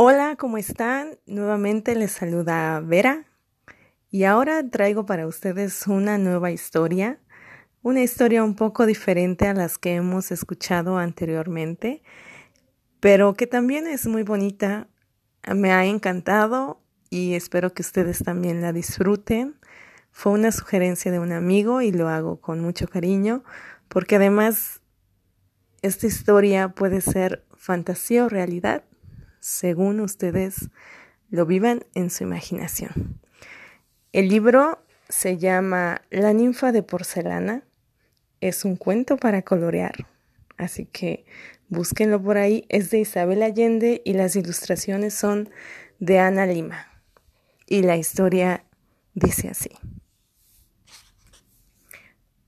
Hola, ¿cómo están? Nuevamente les saluda Vera y ahora traigo para ustedes una nueva historia, una historia un poco diferente a las que hemos escuchado anteriormente, pero que también es muy bonita, me ha encantado y espero que ustedes también la disfruten. Fue una sugerencia de un amigo y lo hago con mucho cariño porque además esta historia puede ser fantasía o realidad según ustedes lo vivan en su imaginación. El libro se llama La ninfa de porcelana. Es un cuento para colorear, así que búsquenlo por ahí. Es de Isabel Allende y las ilustraciones son de Ana Lima. Y la historia dice así.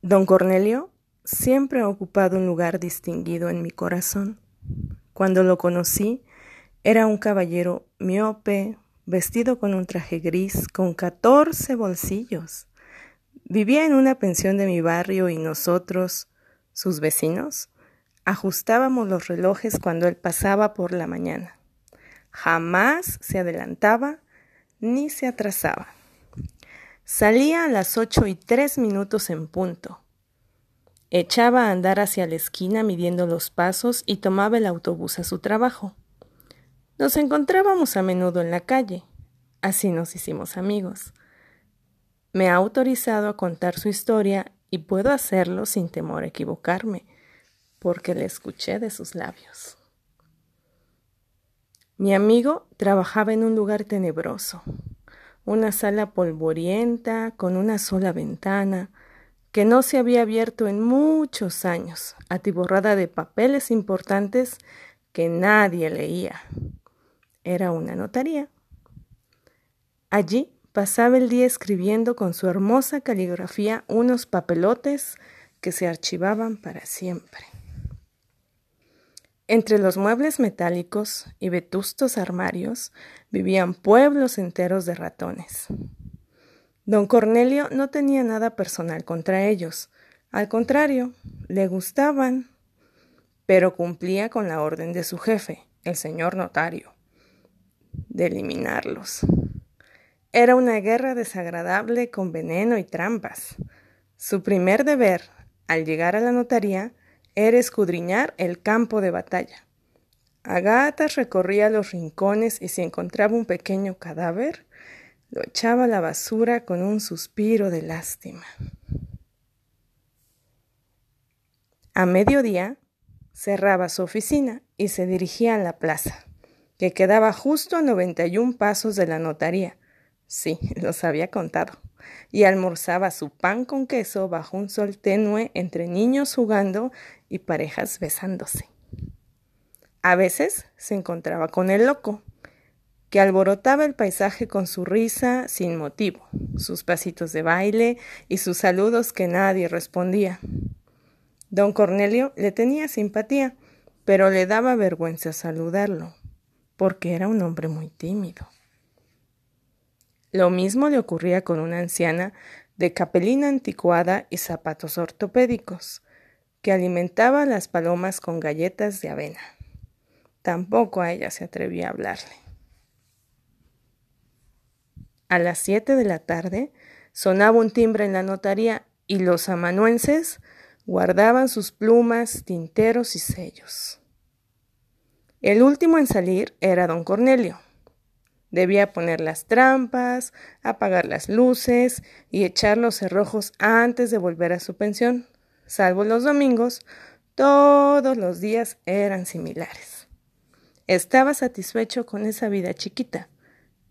Don Cornelio siempre ha ocupado un lugar distinguido en mi corazón. Cuando lo conocí, era un caballero miope, vestido con un traje gris, con catorce bolsillos. Vivía en una pensión de mi barrio y nosotros, sus vecinos, ajustábamos los relojes cuando él pasaba por la mañana. Jamás se adelantaba ni se atrasaba. Salía a las ocho y tres minutos en punto. Echaba a andar hacia la esquina midiendo los pasos y tomaba el autobús a su trabajo. Nos encontrábamos a menudo en la calle. Así nos hicimos amigos. Me ha autorizado a contar su historia y puedo hacerlo sin temor a equivocarme, porque le escuché de sus labios. Mi amigo trabajaba en un lugar tenebroso, una sala polvorienta con una sola ventana que no se había abierto en muchos años, atiborrada de papeles importantes que nadie leía era una notaría. Allí pasaba el día escribiendo con su hermosa caligrafía unos papelotes que se archivaban para siempre. Entre los muebles metálicos y vetustos armarios vivían pueblos enteros de ratones. Don Cornelio no tenía nada personal contra ellos, al contrario, le gustaban, pero cumplía con la orden de su jefe, el señor notario de eliminarlos. Era una guerra desagradable con veneno y trampas. Su primer deber, al llegar a la notaría, era escudriñar el campo de batalla. Agatas recorría los rincones y si encontraba un pequeño cadáver, lo echaba a la basura con un suspiro de lástima. A mediodía cerraba su oficina y se dirigía a la plaza que quedaba justo a 91 pasos de la notaría. Sí, los había contado. Y almorzaba su pan con queso bajo un sol tenue entre niños jugando y parejas besándose. A veces se encontraba con el loco, que alborotaba el paisaje con su risa sin motivo, sus pasitos de baile y sus saludos que nadie respondía. Don Cornelio le tenía simpatía, pero le daba vergüenza saludarlo porque era un hombre muy tímido. Lo mismo le ocurría con una anciana de capelina anticuada y zapatos ortopédicos, que alimentaba a las palomas con galletas de avena. Tampoco a ella se atrevía a hablarle. A las siete de la tarde sonaba un timbre en la notaría y los amanuenses guardaban sus plumas, tinteros y sellos. El último en salir era don Cornelio. Debía poner las trampas, apagar las luces y echar los cerrojos antes de volver a su pensión. Salvo los domingos, todos los días eran similares. Estaba satisfecho con esa vida chiquita,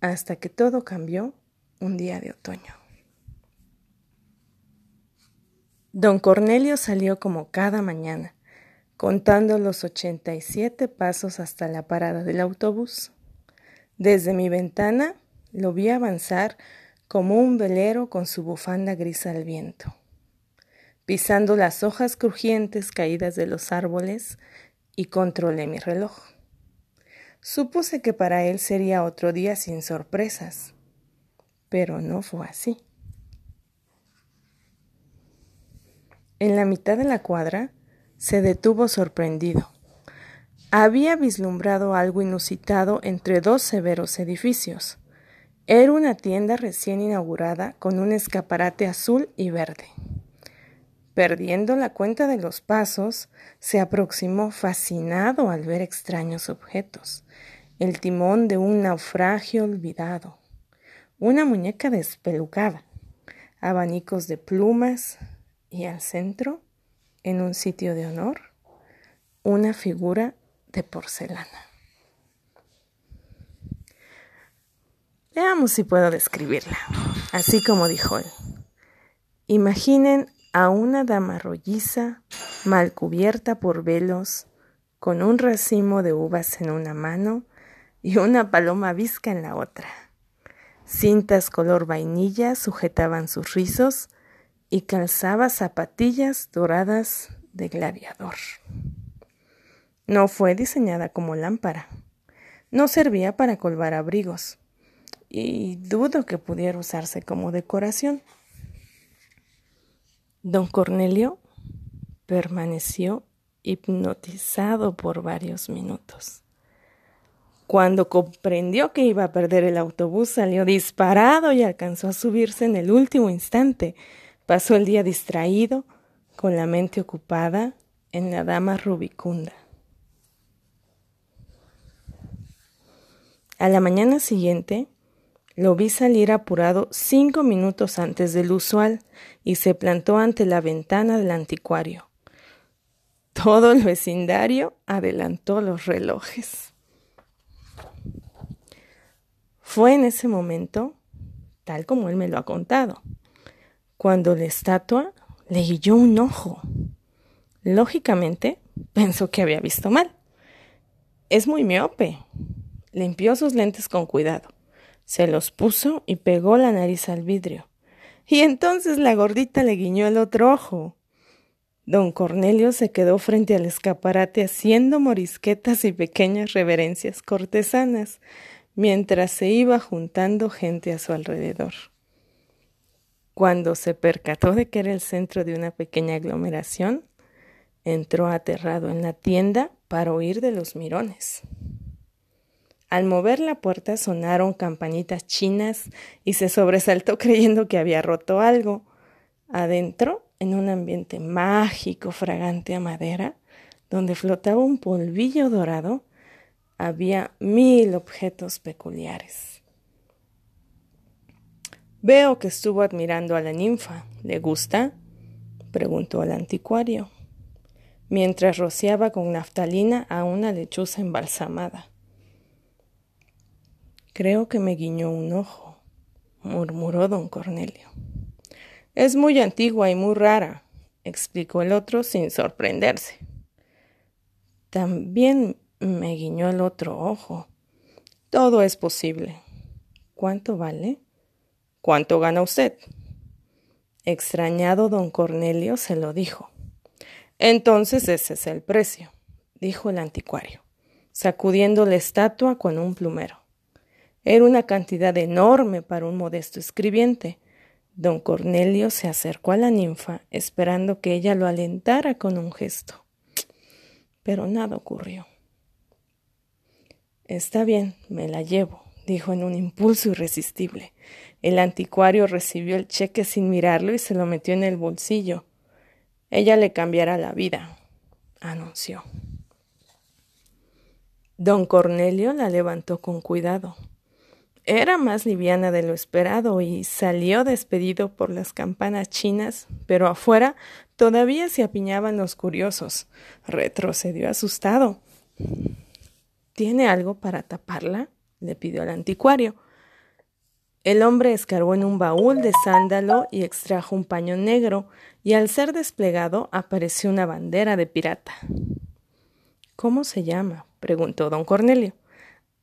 hasta que todo cambió un día de otoño. Don Cornelio salió como cada mañana contando los 87 pasos hasta la parada del autobús. Desde mi ventana lo vi avanzar como un velero con su bufanda gris al viento, pisando las hojas crujientes caídas de los árboles y controlé mi reloj. Supuse que para él sería otro día sin sorpresas, pero no fue así. En la mitad de la cuadra se detuvo sorprendido. había vislumbrado algo inusitado entre dos severos edificios. Era una tienda recién inaugurada con un escaparate azul y verde. Perdiendo la cuenta de los pasos, se aproximó fascinado al ver extraños objetos. El timón de un naufragio olvidado, una muñeca despelucada, abanicos de plumas y al centro, en un sitio de honor, una figura de porcelana. Veamos si puedo describirla, así como dijo él. Imaginen a una dama rolliza, mal cubierta por velos, con un racimo de uvas en una mano y una paloma visca en la otra. Cintas color vainilla sujetaban sus rizos y calzaba zapatillas doradas de gladiador. No fue diseñada como lámpara. No servía para colgar abrigos. Y dudo que pudiera usarse como decoración. Don Cornelio permaneció hipnotizado por varios minutos. Cuando comprendió que iba a perder el autobús, salió disparado y alcanzó a subirse en el último instante. Pasó el día distraído, con la mente ocupada en la dama rubicunda. A la mañana siguiente lo vi salir apurado cinco minutos antes del usual y se plantó ante la ventana del anticuario. Todo el vecindario adelantó los relojes. Fue en ese momento, tal como él me lo ha contado, cuando la estatua le guilló un ojo. Lógicamente, pensó que había visto mal. Es muy miope, Limpió sus lentes con cuidado, se los puso y pegó la nariz al vidrio. Y entonces la gordita le guiñó el otro ojo. Don Cornelio se quedó frente al escaparate haciendo morisquetas y pequeñas reverencias cortesanas, mientras se iba juntando gente a su alrededor. Cuando se percató de que era el centro de una pequeña aglomeración, entró aterrado en la tienda para huir de los mirones. Al mover la puerta sonaron campanitas chinas y se sobresaltó creyendo que había roto algo. Adentro, en un ambiente mágico, fragante a madera, donde flotaba un polvillo dorado, había mil objetos peculiares. Veo que estuvo admirando a la ninfa. ¿Le gusta? preguntó el anticuario, mientras rociaba con naftalina a una lechuza embalsamada. Creo que me guiñó un ojo, murmuró don Cornelio. Es muy antigua y muy rara, explicó el otro sin sorprenderse. También me guiñó el otro ojo. Todo es posible. ¿Cuánto vale? ¿Cuánto gana usted? Extrañado don Cornelio se lo dijo. Entonces ese es el precio, dijo el anticuario, sacudiendo la estatua con un plumero. Era una cantidad enorme para un modesto escribiente. Don Cornelio se acercó a la ninfa, esperando que ella lo alentara con un gesto. Pero nada ocurrió. Está bien, me la llevo, dijo en un impulso irresistible. El anticuario recibió el cheque sin mirarlo y se lo metió en el bolsillo. Ella le cambiará la vida, anunció. Don Cornelio la levantó con cuidado. Era más liviana de lo esperado y salió despedido por las campanas chinas, pero afuera todavía se apiñaban los curiosos. Retrocedió asustado. ¿Tiene algo para taparla? le pidió al anticuario. El hombre escarbó en un baúl de sándalo y extrajo un paño negro, y al ser desplegado apareció una bandera de pirata. ¿Cómo se llama? preguntó don Cornelio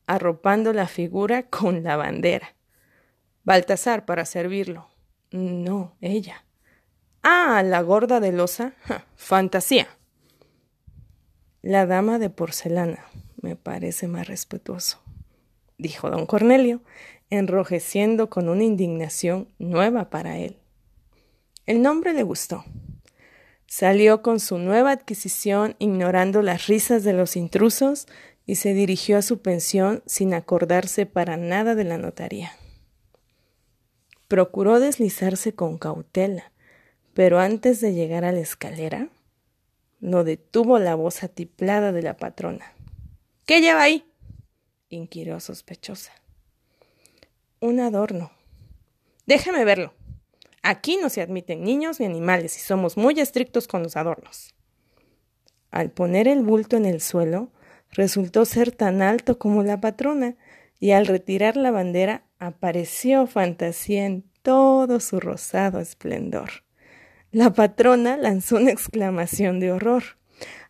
arropando la figura con la bandera. Baltasar para servirlo. No, ella. Ah, la gorda de losa. fantasía. La dama de porcelana. Me parece más respetuoso, dijo don Cornelio, enrojeciendo con una indignación nueva para él. El nombre le gustó. Salió con su nueva adquisición ignorando las risas de los intrusos y se dirigió a su pensión sin acordarse para nada de la notaría. Procuró deslizarse con cautela, pero antes de llegar a la escalera, lo detuvo la voz atiplada de la patrona. ¿Qué lleva ahí? inquirió sospechosa. Un adorno. Déjame verlo. Aquí no se admiten niños ni animales y somos muy estrictos con los adornos. Al poner el bulto en el suelo, resultó ser tan alto como la patrona, y al retirar la bandera apareció fantasía en todo su rosado esplendor. La patrona lanzó una exclamación de horror.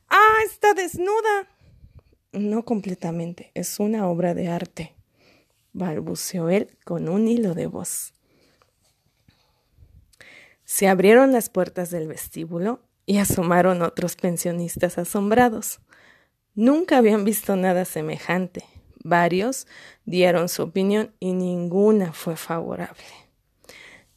¡Ah! está desnuda. No completamente, es una obra de arte, balbuceó él con un hilo de voz. Se abrieron las puertas del vestíbulo y asomaron otros pensionistas asombrados. Nunca habían visto nada semejante. Varios dieron su opinión y ninguna fue favorable.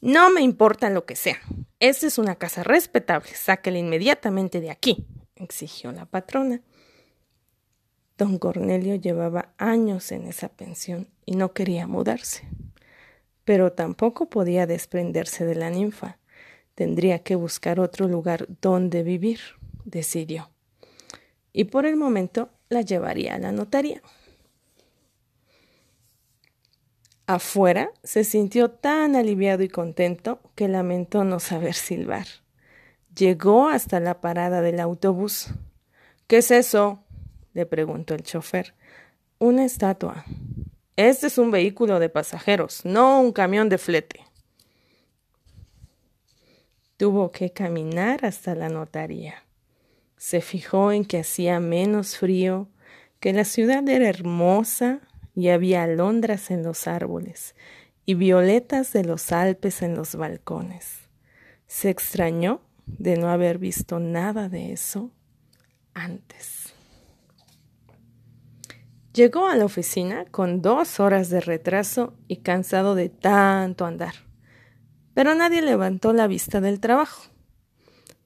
No me importa lo que sea. Esta es una casa respetable. Sáquela inmediatamente de aquí, exigió la patrona. Don Cornelio llevaba años en esa pensión y no quería mudarse. Pero tampoco podía desprenderse de la ninfa. Tendría que buscar otro lugar donde vivir, decidió. Y por el momento la llevaría a la notaría. Afuera se sintió tan aliviado y contento que lamentó no saber silbar. Llegó hasta la parada del autobús. ¿Qué es eso? Le preguntó el chofer. Una estatua. Este es un vehículo de pasajeros, no un camión de flete. Tuvo que caminar hasta la notaría. Se fijó en que hacía menos frío, que la ciudad era hermosa y había alondras en los árboles y violetas de los Alpes en los balcones. Se extrañó de no haber visto nada de eso antes. Llegó a la oficina con dos horas de retraso y cansado de tanto andar, pero nadie levantó la vista del trabajo.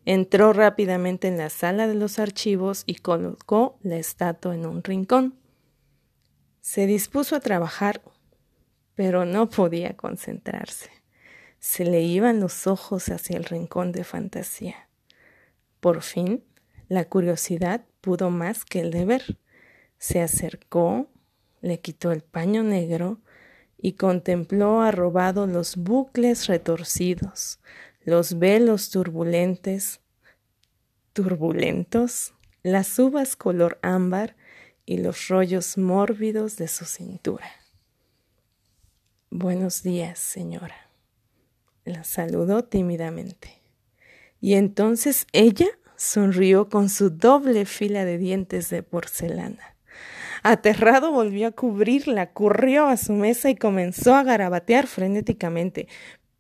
Entró rápidamente en la sala de los archivos y colocó la estatua en un rincón. Se dispuso a trabajar, pero no podía concentrarse. Se le iban los ojos hacia el rincón de fantasía. Por fin, la curiosidad pudo más que el deber. Se acercó, le quitó el paño negro y contempló arrobado los bucles retorcidos, los velos turbulentes, turbulentos, las uvas color ámbar y los rollos mórbidos de su cintura. Buenos días, señora. La saludó tímidamente. Y entonces ella sonrió con su doble fila de dientes de porcelana. Aterrado volvió a cubrirla, corrió a su mesa y comenzó a garabatear frenéticamente.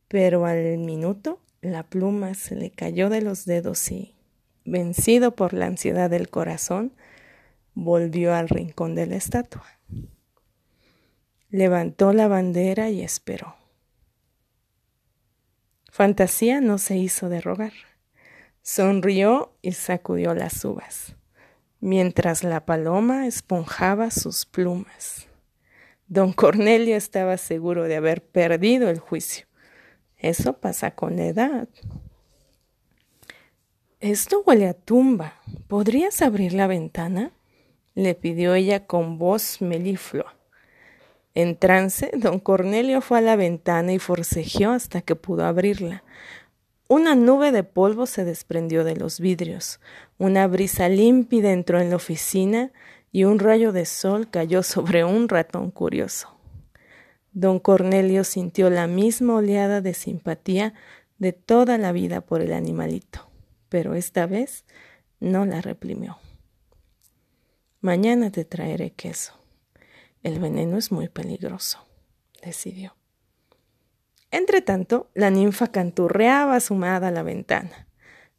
Pero al minuto la pluma se le cayó de los dedos y, vencido por la ansiedad del corazón, volvió al rincón de la estatua. Levantó la bandera y esperó. Fantasía no se hizo de rogar. Sonrió y sacudió las uvas, mientras la paloma esponjaba sus plumas. Don Cornelio estaba seguro de haber perdido el juicio. Eso pasa con la edad. Esto huele a tumba. ¿Podrías abrir la ventana? le pidió ella con voz meliflua. En trance, don Cornelio fue a la ventana y forcejeó hasta que pudo abrirla. Una nube de polvo se desprendió de los vidrios, una brisa límpida entró en la oficina y un rayo de sol cayó sobre un ratón curioso. Don Cornelio sintió la misma oleada de simpatía de toda la vida por el animalito, pero esta vez no la reprimió. Mañana te traeré queso. El veneno es muy peligroso, decidió. Entretanto, la ninfa canturreaba asomada a la ventana.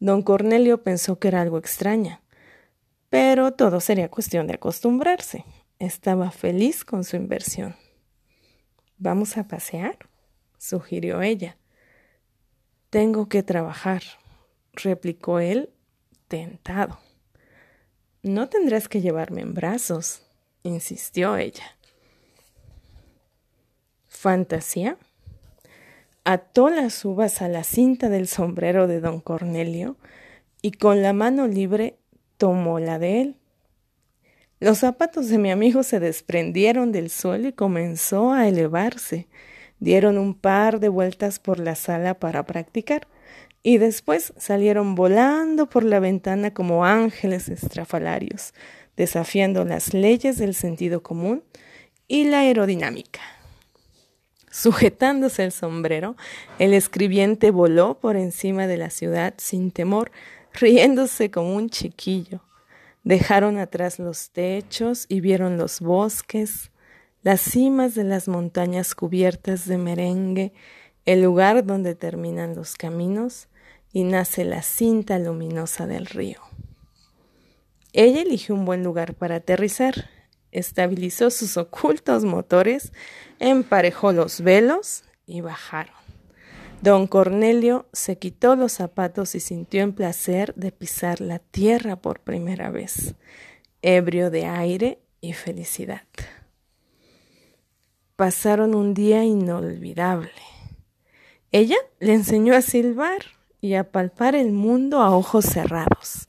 Don Cornelio pensó que era algo extraña, pero todo sería cuestión de acostumbrarse. Estaba feliz con su inversión. Vamos a pasear, sugirió ella. Tengo que trabajar. replicó él, tentado. No tendrás que llevarme en brazos, insistió ella. Fantasía ató las uvas a la cinta del sombrero de don Cornelio y con la mano libre tomó la de él. Los zapatos de mi amigo se desprendieron del suelo y comenzó a elevarse. Dieron un par de vueltas por la sala para practicar y después salieron volando por la ventana como ángeles estrafalarios, desafiando las leyes del sentido común y la aerodinámica. Sujetándose el sombrero, el escribiente voló por encima de la ciudad sin temor, riéndose como un chiquillo. Dejaron atrás los techos y vieron los bosques, las cimas de las montañas cubiertas de merengue, el lugar donde terminan los caminos y nace la cinta luminosa del río. Ella eligió un buen lugar para aterrizar, estabilizó sus ocultos motores, emparejó los velos y bajaron. Don Cornelio se quitó los zapatos y sintió el placer de pisar la tierra por primera vez, ebrio de aire y felicidad. Pasaron un día inolvidable. Ella le enseñó a silbar y a palpar el mundo a ojos cerrados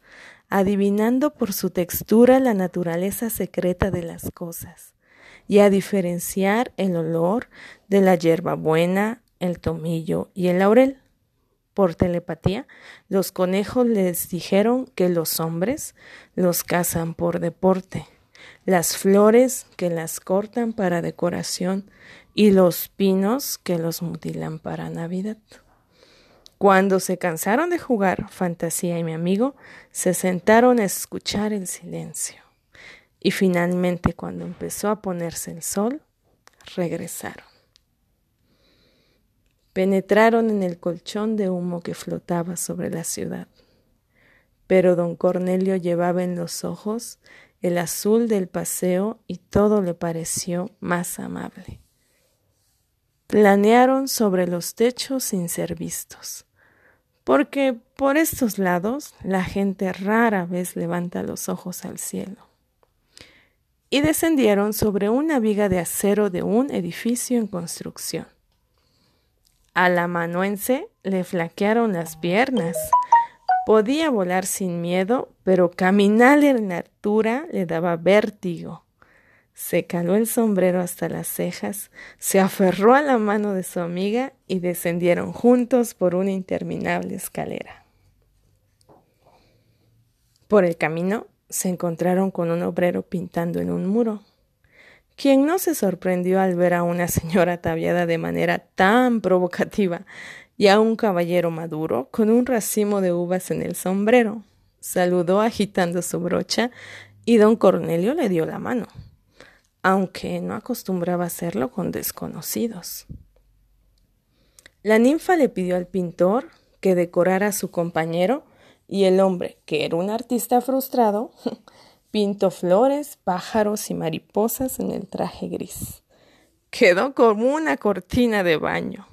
adivinando por su textura la naturaleza secreta de las cosas, y a diferenciar el olor de la hierbabuena, el tomillo y el laurel. Por telepatía, los conejos les dijeron que los hombres los cazan por deporte, las flores que las cortan para decoración y los pinos que los mutilan para Navidad. Cuando se cansaron de jugar, Fantasía y mi amigo se sentaron a escuchar el silencio. Y finalmente, cuando empezó a ponerse el sol, regresaron. Penetraron en el colchón de humo que flotaba sobre la ciudad. Pero don Cornelio llevaba en los ojos el azul del paseo y todo le pareció más amable. Planearon sobre los techos sin ser vistos porque por estos lados la gente rara vez levanta los ojos al cielo. Y descendieron sobre una viga de acero de un edificio en construcción. Al amanuense le flaquearon las piernas. Podía volar sin miedo, pero caminar en la altura le daba vértigo. Se caló el sombrero hasta las cejas, se aferró a la mano de su amiga y descendieron juntos por una interminable escalera. Por el camino se encontraron con un obrero pintando en un muro, quien no se sorprendió al ver a una señora ataviada de manera tan provocativa y a un caballero maduro con un racimo de uvas en el sombrero. Saludó agitando su brocha y don Cornelio le dio la mano aunque no acostumbraba hacerlo con desconocidos. La ninfa le pidió al pintor que decorara a su compañero y el hombre, que era un artista frustrado, pintó flores, pájaros y mariposas en el traje gris. Quedó como una cortina de baño.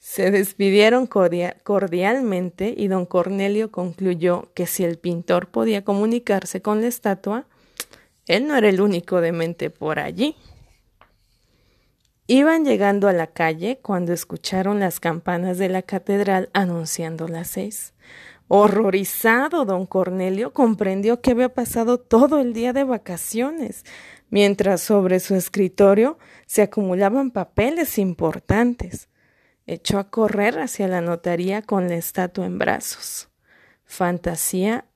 Se despidieron cordialmente y don Cornelio concluyó que si el pintor podía comunicarse con la estatua, él no era el único demente por allí. Iban llegando a la calle cuando escucharon las campanas de la catedral anunciando las seis. Horrorizado, don Cornelio comprendió que había pasado todo el día de vacaciones, mientras sobre su escritorio se acumulaban papeles importantes. Echó a correr hacia la notaría con la estatua en brazos. Fantasía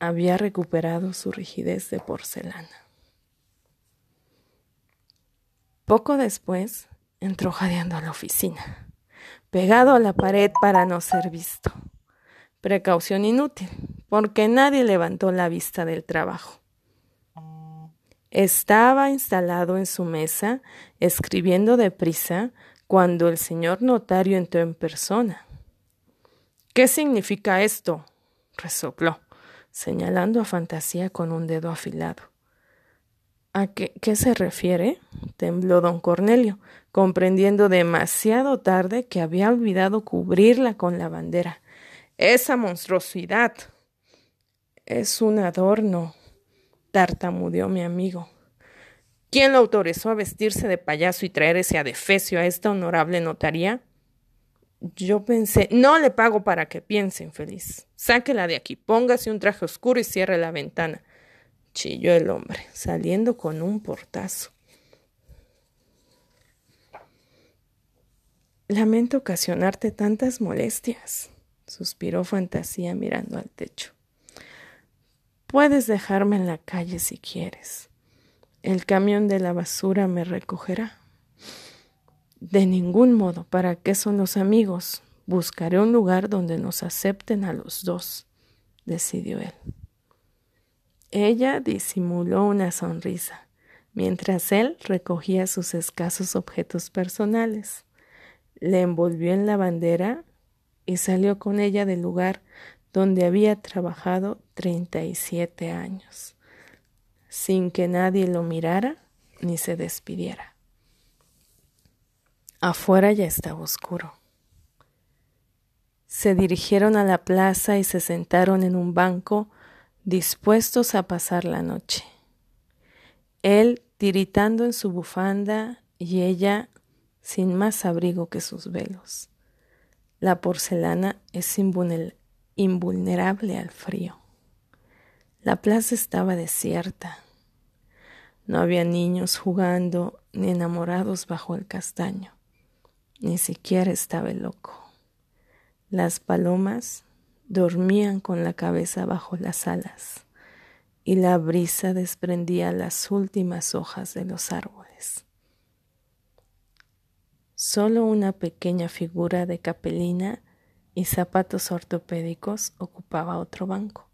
había recuperado su rigidez de porcelana. Poco después entró jadeando a la oficina, pegado a la pared para no ser visto. Precaución inútil, porque nadie levantó la vista del trabajo. Estaba instalado en su mesa, escribiendo deprisa, cuando el señor notario entró en persona. ¿Qué significa esto? resopló señalando a Fantasía con un dedo afilado. ¿A qué, se refiere? tembló don Cornelio, comprendiendo demasiado tarde que había olvidado cubrirla con la bandera. Esa monstruosidad. Es un adorno, tartamudeó mi amigo. ¿Quién lo autorizó a vestirse de payaso y traer ese adefesio a esta honorable notaría? Yo pensé, no le pago para que piense, infeliz. Sáquela de aquí, póngase un traje oscuro y cierre la ventana. Chilló el hombre, saliendo con un portazo. Lamento ocasionarte tantas molestias, suspiró Fantasía mirando al techo. Puedes dejarme en la calle si quieres. El camión de la basura me recogerá. De ningún modo, ¿para qué son los amigos? Buscaré un lugar donde nos acepten a los dos, decidió él. Ella disimuló una sonrisa, mientras él recogía sus escasos objetos personales. Le envolvió en la bandera y salió con ella del lugar donde había trabajado treinta y siete años, sin que nadie lo mirara ni se despidiera. Afuera ya estaba oscuro. Se dirigieron a la plaza y se sentaron en un banco dispuestos a pasar la noche. Él tiritando en su bufanda y ella sin más abrigo que sus velos. La porcelana es invulnerable al frío. La plaza estaba desierta. No había niños jugando ni enamorados bajo el castaño. Ni siquiera estaba loco. Las palomas dormían con la cabeza bajo las alas y la brisa desprendía las últimas hojas de los árboles. Solo una pequeña figura de capelina y zapatos ortopédicos ocupaba otro banco.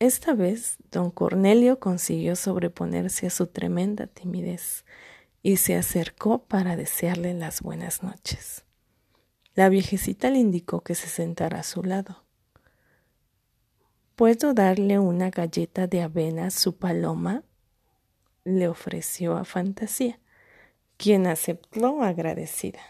Esta vez don Cornelio consiguió sobreponerse a su tremenda timidez y se acercó para desearle las buenas noches. La viejecita le indicó que se sentara a su lado. ¿Puedo darle una galleta de avena a su paloma? le ofreció a Fantasía, quien aceptó agradecida.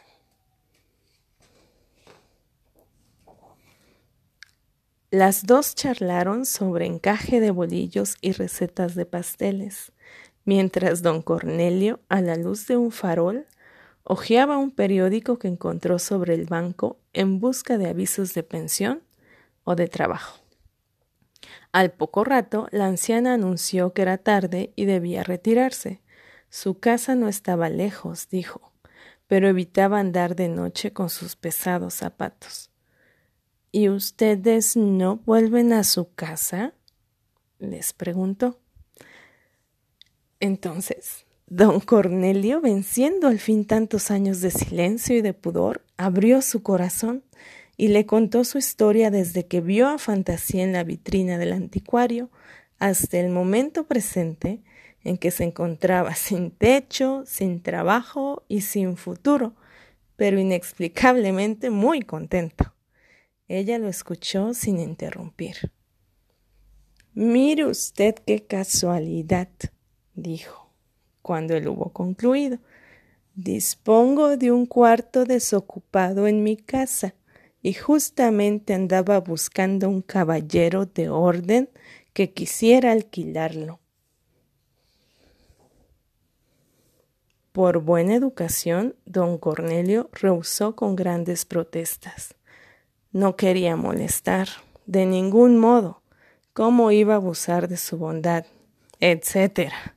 Las dos charlaron sobre encaje de bolillos y recetas de pasteles, mientras don Cornelio, a la luz de un farol, hojeaba un periódico que encontró sobre el banco en busca de avisos de pensión o de trabajo. Al poco rato, la anciana anunció que era tarde y debía retirarse. Su casa no estaba lejos, dijo, pero evitaba andar de noche con sus pesados zapatos. ¿Y ustedes no vuelven a su casa? les preguntó. Entonces, don Cornelio, venciendo al fin tantos años de silencio y de pudor, abrió su corazón y le contó su historia desde que vio a Fantasía en la vitrina del anticuario hasta el momento presente en que se encontraba sin techo, sin trabajo y sin futuro, pero inexplicablemente muy contento. Ella lo escuchó sin interrumpir. Mire usted qué casualidad, dijo, cuando él hubo concluido. Dispongo de un cuarto desocupado en mi casa y justamente andaba buscando un caballero de orden que quisiera alquilarlo. Por buena educación, don Cornelio rehusó con grandes protestas. No quería molestar, de ningún modo. ¿Cómo iba a abusar de su bondad? etcétera.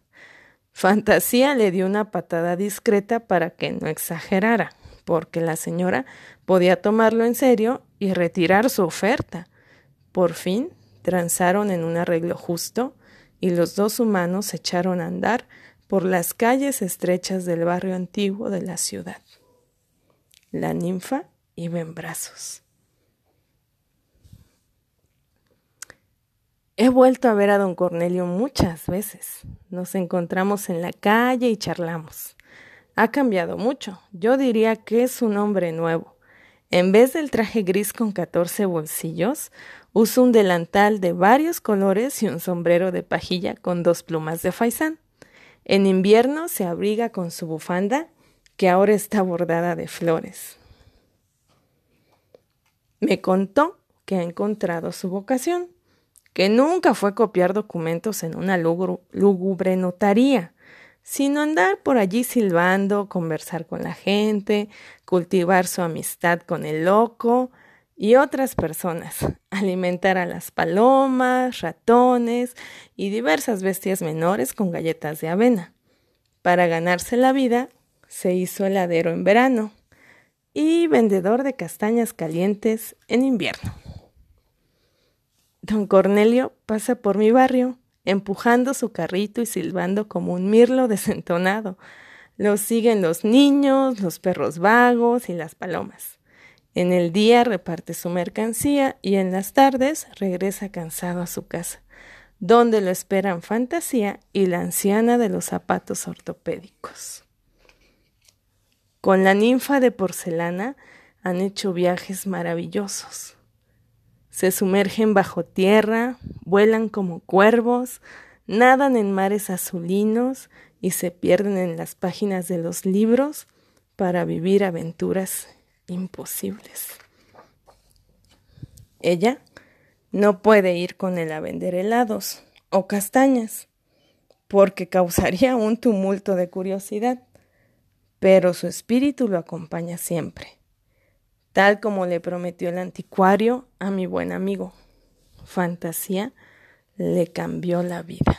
Fantasía le dio una patada discreta para que no exagerara, porque la señora podía tomarlo en serio y retirar su oferta. Por fin, transaron en un arreglo justo y los dos humanos se echaron a andar por las calles estrechas del barrio antiguo de la ciudad. La ninfa iba en brazos. He vuelto a ver a don Cornelio muchas veces. Nos encontramos en la calle y charlamos. Ha cambiado mucho. Yo diría que es un hombre nuevo. En vez del traje gris con catorce bolsillos, usa un delantal de varios colores y un sombrero de pajilla con dos plumas de faisán. En invierno se abriga con su bufanda, que ahora está bordada de flores. Me contó que ha encontrado su vocación, que nunca fue copiar documentos en una lúgubre notaría, sino andar por allí silbando, conversar con la gente, cultivar su amistad con el loco y otras personas, alimentar a las palomas, ratones y diversas bestias menores con galletas de avena. Para ganarse la vida, se hizo heladero en verano y vendedor de castañas calientes en invierno. Don Cornelio pasa por mi barrio empujando su carrito y silbando como un mirlo desentonado. Lo siguen los niños, los perros vagos y las palomas. En el día reparte su mercancía y en las tardes regresa cansado a su casa, donde lo esperan Fantasía y la anciana de los zapatos ortopédicos. Con la ninfa de porcelana han hecho viajes maravillosos se sumergen bajo tierra, vuelan como cuervos, nadan en mares azulinos y se pierden en las páginas de los libros para vivir aventuras imposibles. Ella no puede ir con él a vender helados o castañas, porque causaría un tumulto de curiosidad, pero su espíritu lo acompaña siempre tal como le prometió el anticuario a mi buen amigo. Fantasía le cambió la vida.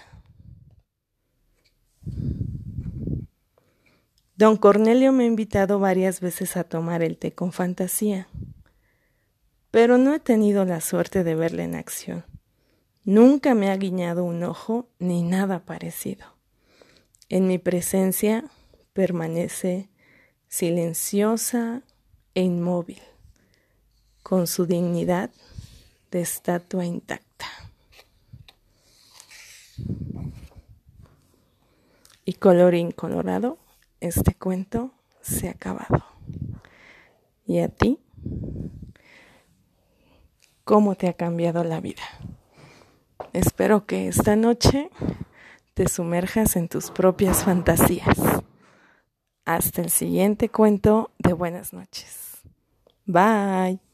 Don Cornelio me ha invitado varias veces a tomar el té con fantasía, pero no he tenido la suerte de verle en acción. Nunca me ha guiñado un ojo ni nada parecido. En mi presencia permanece silenciosa e inmóvil, con su dignidad de estatua intacta. Y colorín colorado, este cuento se ha acabado. ¿Y a ti? ¿Cómo te ha cambiado la vida? Espero que esta noche te sumerjas en tus propias fantasías. Hasta el siguiente cuento de buenas noches. Bye.